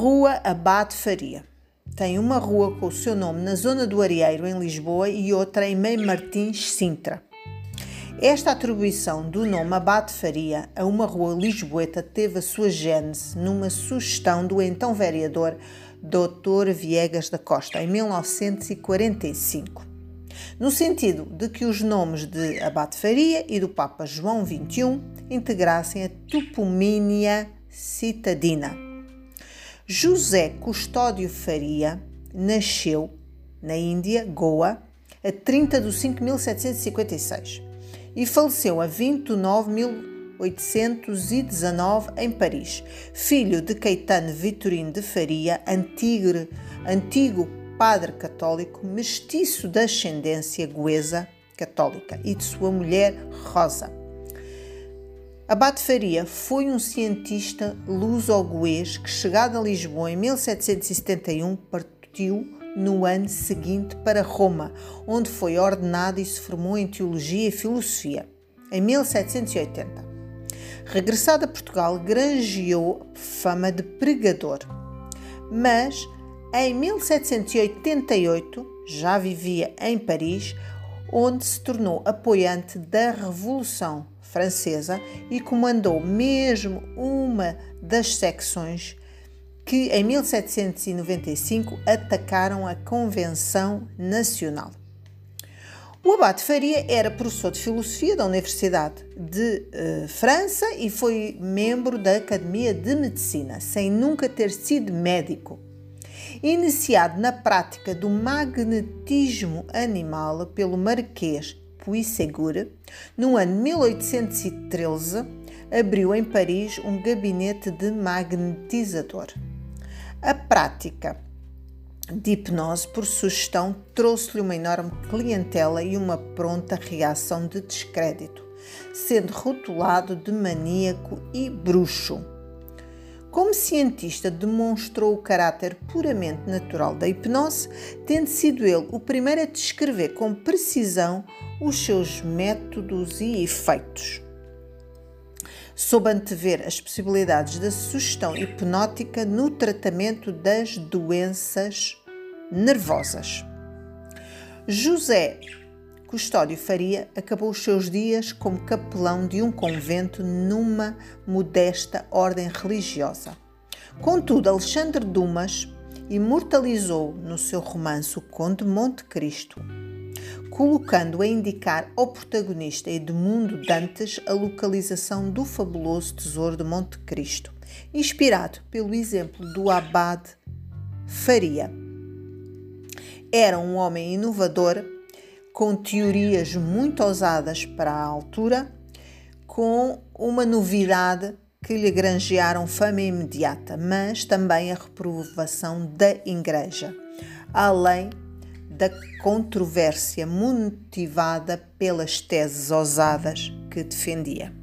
Rua Abade Faria. Tem uma rua com o seu nome na zona do Arieiro, em Lisboa, e outra em Meio Martins, Sintra. Esta atribuição do nome Abade Faria a uma rua lisboeta teve a sua gênese numa sugestão do então vereador Dr. Viegas da Costa, em 1945, no sentido de que os nomes de Abade Faria e do Papa João XXI integrassem a topomínia citadina. José Custódio Faria nasceu na Índia, Goa, a 30 de 5 de 1756 e faleceu a 29 1819 em Paris, filho de Caetano Vitorino de Faria, antigo, antigo padre católico, mestiço de ascendência goesa católica e de sua mulher Rosa. Abate Faria foi um cientista luso-goês que, chegado a Lisboa em 1771, partiu no ano seguinte para Roma, onde foi ordenado e se formou em teologia e filosofia. Em 1780, regressado a Portugal, granjeou fama de pregador. Mas em 1788 já vivia em Paris, onde se tornou apoiante da Revolução Francesa e comandou mesmo uma das secções que em 1795 atacaram a Convenção Nacional. O Abate Faria era professor de filosofia da Universidade de uh, França e foi membro da Academia de Medicina, sem nunca ter sido médico. Iniciado na prática do magnetismo animal pelo Marquês Puissegur, no ano 1813, abriu em Paris um gabinete de magnetizador. A prática de hipnose, por sugestão, trouxe-lhe uma enorme clientela e uma pronta reação de descrédito, sendo rotulado de maníaco e bruxo. Como cientista, demonstrou o caráter puramente natural da hipnose, tendo sido ele o primeiro a descrever com precisão os seus métodos e efeitos soube antever as possibilidades da sugestão hipnótica no tratamento das doenças nervosas. José Custódio Faria acabou os seus dias como capelão de um convento numa modesta ordem religiosa. Contudo, Alexandre Dumas imortalizou no seu romance O Conde Monte Cristo colocando a indicar ao protagonista Edmundo Dantes a localização do fabuloso tesouro de Monte Cristo, inspirado pelo exemplo do abade Faria. Era um homem inovador, com teorias muito ousadas para a altura, com uma novidade que lhe granjearam fama imediata, mas também a reprovação da Igreja, além da controvérsia motivada pelas teses ousadas que defendia.